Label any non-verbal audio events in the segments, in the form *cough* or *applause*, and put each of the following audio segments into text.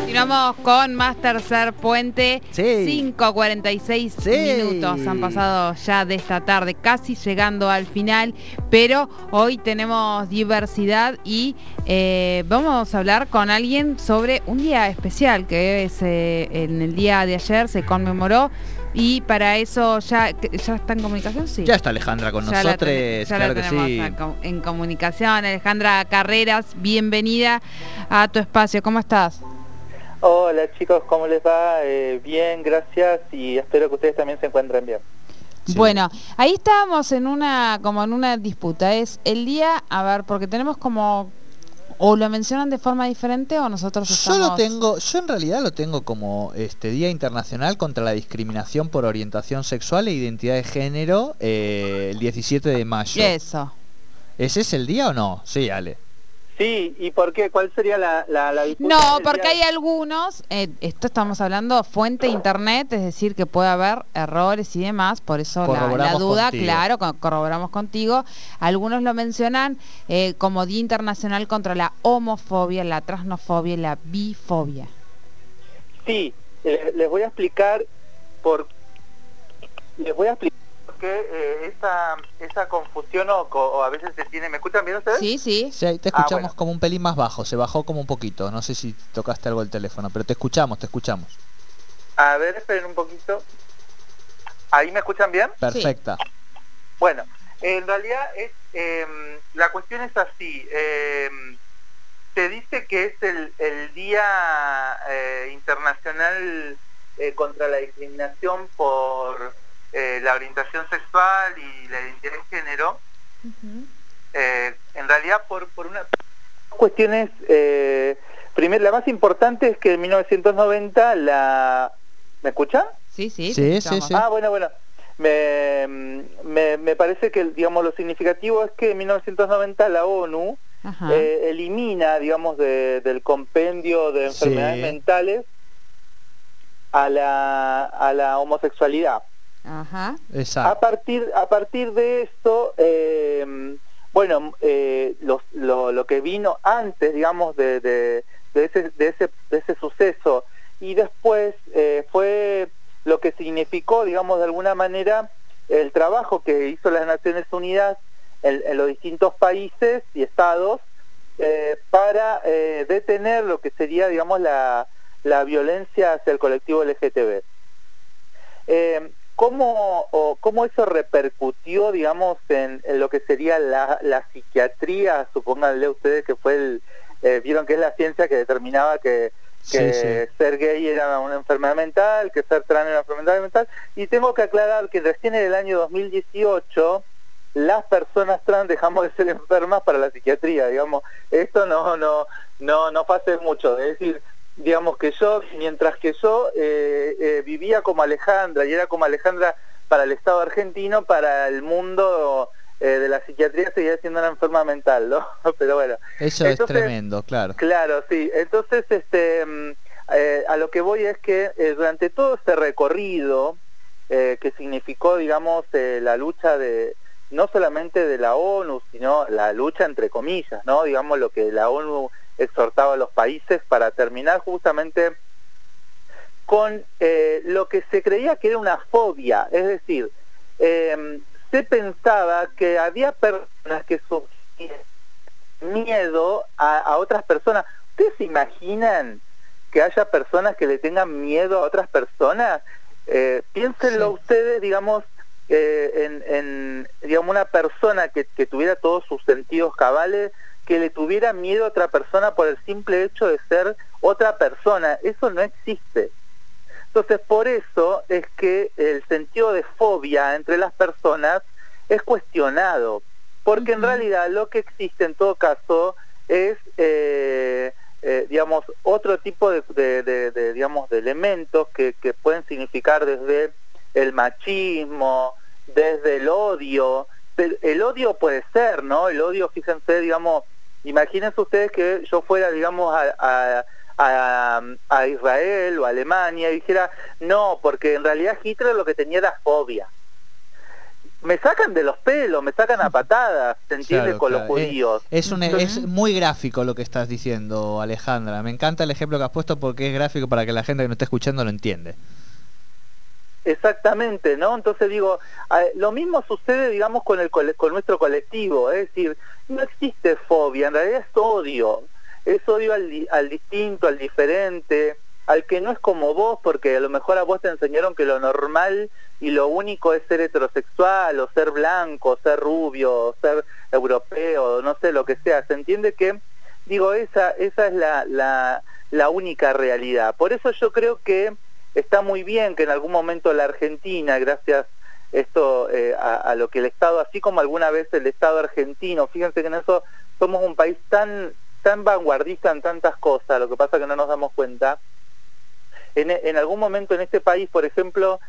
Continuamos con más tercer puente. Sí. 5.46 Sí. minutos han pasado ya de esta tarde, casi llegando al final, pero hoy tenemos diversidad y eh, vamos a hablar con alguien sobre un día especial que es eh, en el día de ayer se conmemoró y para eso ya, ya está en comunicación, sí. Ya está Alejandra con Ya la nosotros, ya la claro que tenemos sí. acá en comunicación. Alejandra Carreras, bienvenida a tu espacio. ¿Cómo estás? Hola chicos, ¿cómo les va? Eh, bien, gracias y espero que ustedes también se encuentren bien. Sí. Bueno, ahí estábamos en una como en una disputa. Es el día, a ver, porque tenemos como o lo mencionan de forma diferente o nosotros Yo estamos lo tengo, yo en realidad lo tengo como este Día Internacional contra la Discriminación por Orientación Sexual e Identidad de Género eh, el 17 de mayo. Eso. ¿Ese es el día o no? Sí, Ale. Sí, ¿y por qué? ¿Cuál sería la, la, la disputa No, porque hay algunos, eh, esto estamos hablando fuente internet, es decir, que puede haber errores y demás, por eso la, duda, contigo. claro, co- corroboramos contigo. Algunos lo mencionan eh, como Día Internacional contra la homofobia, la transnofobia y la bifobia. Sí, eh, les voy a explicar por les voy a explicar qué eh, esa, esa confusión o, a veces se tiene... ¿Me escuchan bien ustedes? Sí, sí. Sí, ahí te Ah, escuchamos bueno. como un pelín más bajo, se bajó como un poquito. No sé si tocaste algo el teléfono, pero te escuchamos, te escuchamos. A ver, esperen un poquito. ¿Ahí me escuchan bien? Perfecta. Bueno, en realidad es em, la cuestión es así. em, se dice que es el, el Día eh, Internacional eh, contra la Discriminación por eh, la orientación sexual y la identidad de género. Eh, en realidad por, por una cuestiones eh, primero la más importante es que en 1990 la ¿me escuchan? Sí, sí. Sí, escuchamos. sí, sí. Ah, bueno, bueno. Me, me, me parece que, digamos, lo significativo es que en 1990 la ONU eh, elimina, digamos, de- del compendio de Sí. enfermedades mentales a la, a la homosexualidad. Ajá. A Exacto. partir, a partir de esto, eh, bueno, eh, los- lo, lo que vino antes, digamos, de, de- de ese, de, ese, de ese suceso y después eh, fue lo que significó, digamos, de alguna manera el trabajo que hizo las Naciones Unidas en, en los distintos países y estados eh, para eh, detener lo que sería, digamos, la, la violencia hacia el colectivo LGTB. Eh, ¿cómo, o cómo eso repercutió, digamos, en, en lo que sería la, la psiquiatría? Supónganle ustedes que fue el... eh, vieron que es la ciencia que determinaba que, que Sí, sí. ser gay era una enfermedad mental, que ser trans era una enfermedad mental. Y tengo que aclarar que recién en el año 2018 las personas trans dejamos de ser enfermas para la psiquiatría, digamos. Esto no, no, no, no hace mucho. Es decir, digamos que yo, mientras que yo eh, eh, vivía como Alejandra y era como Alejandra para el Estado argentino, para el mundo eh, de la psiquiatría seguía siendo una enferma mental, ¿no? *laughs* Pero bueno. Eso es tremendo, claro. Claro, sí. Entonces, este, mm, eh, a lo que voy es que durante todo este recorrido eh, que significó, digamos, eh, la lucha de no solamente de la ONU, sino la lucha entre comillas, ¿no? Digamos lo que la ONU exhortaba a los países para terminar justamente con eh, lo que se creía que era una fobia, es decir, eh, se pensaba que había personas que sufrían miedo a, a otras personas. ¿Ustedes se imaginan que haya personas que le tengan miedo a otras personas? Eh, piénsenlo Sí. ustedes, digamos, eh, en, en, digamos, una persona que, que tuviera todos sus sentidos cabales, que le tuviera miedo a otra persona por el simple hecho de ser otra persona. Eso no existe. Entonces, por eso es que el sentido de fobia entre las personas es cuestionado, porque en realidad lo que existe en todo caso es, eh, eh, digamos, otro tipo de, de- de- de, digamos, de elementos que, que pueden significar desde el machismo, desde el odio. Pero El odio puede ser, ¿no? El odio, fíjense, digamos, imagínense ustedes que yo fuera, digamos, a, a- a, a Israel o a Alemania y dijera, no, porque en realidad Hitler lo que tenía era fobia. me sacan de los pelos, me sacan a patadas, ¿se entiende? con los judíos. Es, un, es muy gráfico lo que estás diciendo, Alejandra. Me encanta el ejemplo que has puesto porque es gráfico para que la gente que no esté escuchando lo entiende. Exactamente, ¿no? Entonces digo, lo mismo sucede, digamos, con, el, con nuestro colectivo, es decir, no existe fobia, en realidad es odio, es odio al, al distinto, al diferente, al que no es como vos, porque a lo mejor a vos te enseñaron que lo normal y lo único es ser heterosexual, o ser blanco, o ser rubio, o ser europeo, no sé, lo que sea. Se entiende que, digo, esa, esa es la, la única realidad. Por eso yo creo que está muy bien que en algún momento la Argentina, gracias esto eh, a, a, lo que el Estado, así como alguna vez el Estado argentino, fíjense que en eso somos un país tan tan vanguardista en tantas cosas, lo que pasa que no nos damos cuenta, en, algún momento en este país, por ejemplo,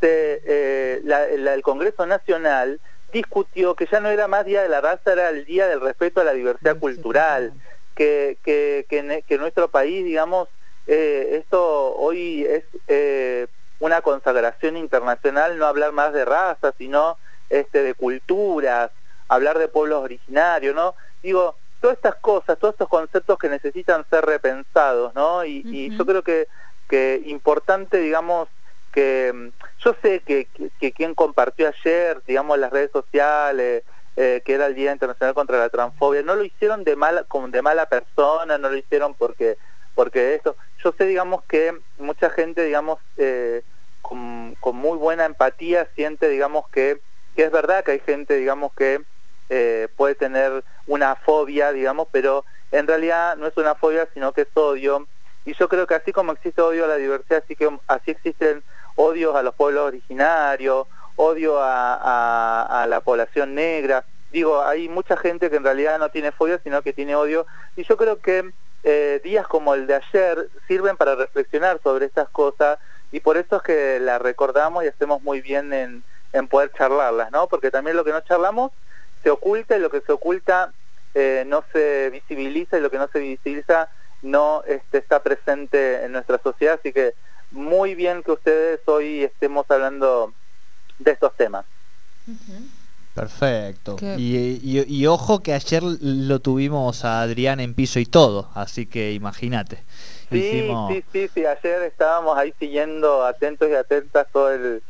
eh, el Congreso Nacional discutió que ya no era más Día de la Raza, era el Día del Respeto a la Diversidad Cultural, que, que, que, nuestro país, digamos, eh, esto hoy es eh, una consagración internacional, no hablar más de raza, sino este, de culturas, hablar de pueblos originarios, ¿no? Digo, todas estas cosas, todos estos conceptos que necesitan ser repensados, ¿no? y yo creo que que importante, digamos, que mm, yo sé que, que, quien compartió ayer, digamos, las redes sociales, eh, que era el Día Internacional contra la Transfobia, no lo hicieron de mala, como de mala persona, no lo hicieron porque, porque eso. Yo sé, digamos, que mucha gente, digamos, eh, con, muy buena empatía siente, digamos, que, que es verdad que hay gente, digamos, que eh, puede tener una fobia, digamos, pero en realidad no es una fobia, sino que es odio y yo creo que así como existe odio a la diversidad, así, que, así existen odios a los pueblos originarios, odio a, la población negra. Digo, hay mucha gente que en realidad no tiene fobia, sino que tiene odio. Y yo creo que eh, días como el de ayer sirven para reflexionar sobre estas cosas y por eso es que la recordamos y hacemos muy bien en, en poder charlarlas, ¿no? Porque también lo que no charlamos se oculta y lo que se oculta eh, no se visibiliza y lo que no se visibiliza no este, está presente en nuestra sociedad, así que muy bien que ustedes hoy estemos hablando de estos temas. Perfecto. Y, ojo que ayer lo tuvimos a Adrián en piso y todo, así que imagínate. Sí, sí, sí, ayer estábamos ahí siguiendo atentos y atentas todo el,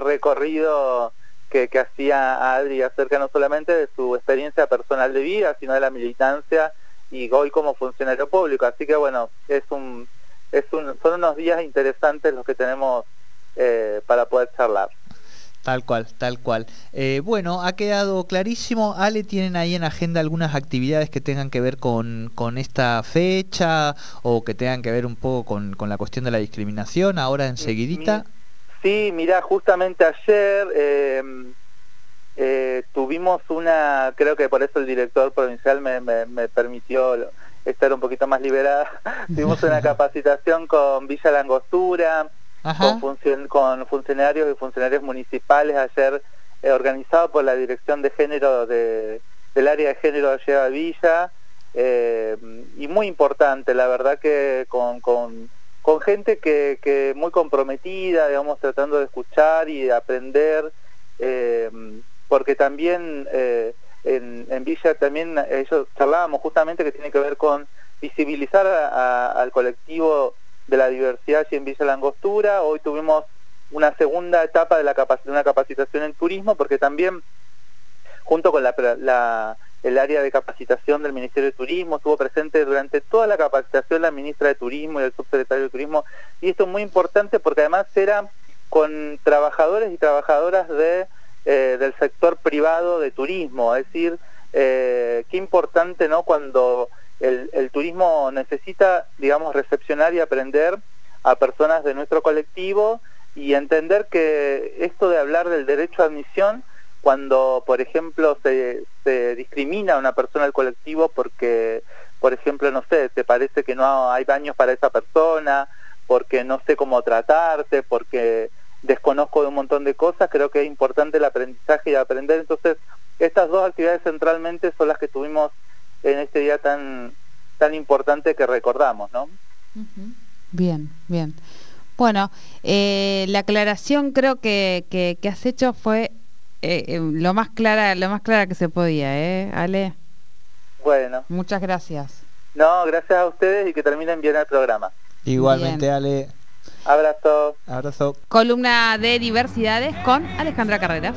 recorrido que, que hacía Adri acerca no solamente de su experiencia personal de vida, sino de la militancia y hoy como funcionario público. Así que bueno, es un, es un, son unos días interesantes los que tenemos eh, para poder charlar. Tal cual, tal cual. Eh, bueno, ha quedado clarísimo. Ale, ¿tienen ahí en agenda algunas actividades que tengan que ver con, con esta fecha o que tengan que ver un poco con, con la cuestión de la discriminación ahora enseguidita? Sí, mira, justamente ayer eh, eh, tuvimos una, creo que por eso el director provincial me, me, permitió estar un poquito más liberada, *laughs* tuvimos una *laughs* capacitación con Villa Langostura, con, funcionarios y funcionarios municipales ayer eh, organizado por la Dirección de Género de, del área de género de Lleva Villa eh, y muy importante, la verdad que con, con, gente que, muy comprometida, digamos, tratando de escuchar y de aprender. Eh, porque también en, Villa también ellos charlábamos justamente que tiene que ver con visibilizar al colectivo de la diversidad y en Villa Langostura. Hoy tuvimos una segunda etapa de, la una capacitación en turismo, porque también junto con el área de capacitación del Ministerio de Turismo, estuvo presente durante toda la capacitación la ministra de Turismo y el subsecretario de Turismo, y esto es muy importante porque además era con trabajadores y trabajadoras de eh, del sector privado de turismo, es decir, eh, qué importante no cuando el, turismo necesita, digamos, recepcionar y aprender a personas de nuestro colectivo y entender que esto de hablar del derecho a admisión, cuando, por ejemplo, se, se discrimina a una persona del colectivo porque, por ejemplo, no sé, te parece que no hay baños para esa persona, porque no sé cómo tratarte, porque desconozco de un montón de cosas, creo que es importante el aprendizaje y aprender. Entonces, estas dos actividades centralmente son las que tuvimos en este día tan, tan importante que recordamos, ¿no? Bien, bien. Bueno, eh, la aclaración creo que, que, has hecho fue eh, eh, lo más clara, lo más clara que se podía, ¿eh, Ale? Bueno. Muchas gracias. No, gracias a ustedes y que terminen bien el programa. Igualmente, Ale. Abrazo. Abrazo. Columna de diversidades con Alejandra Carreras.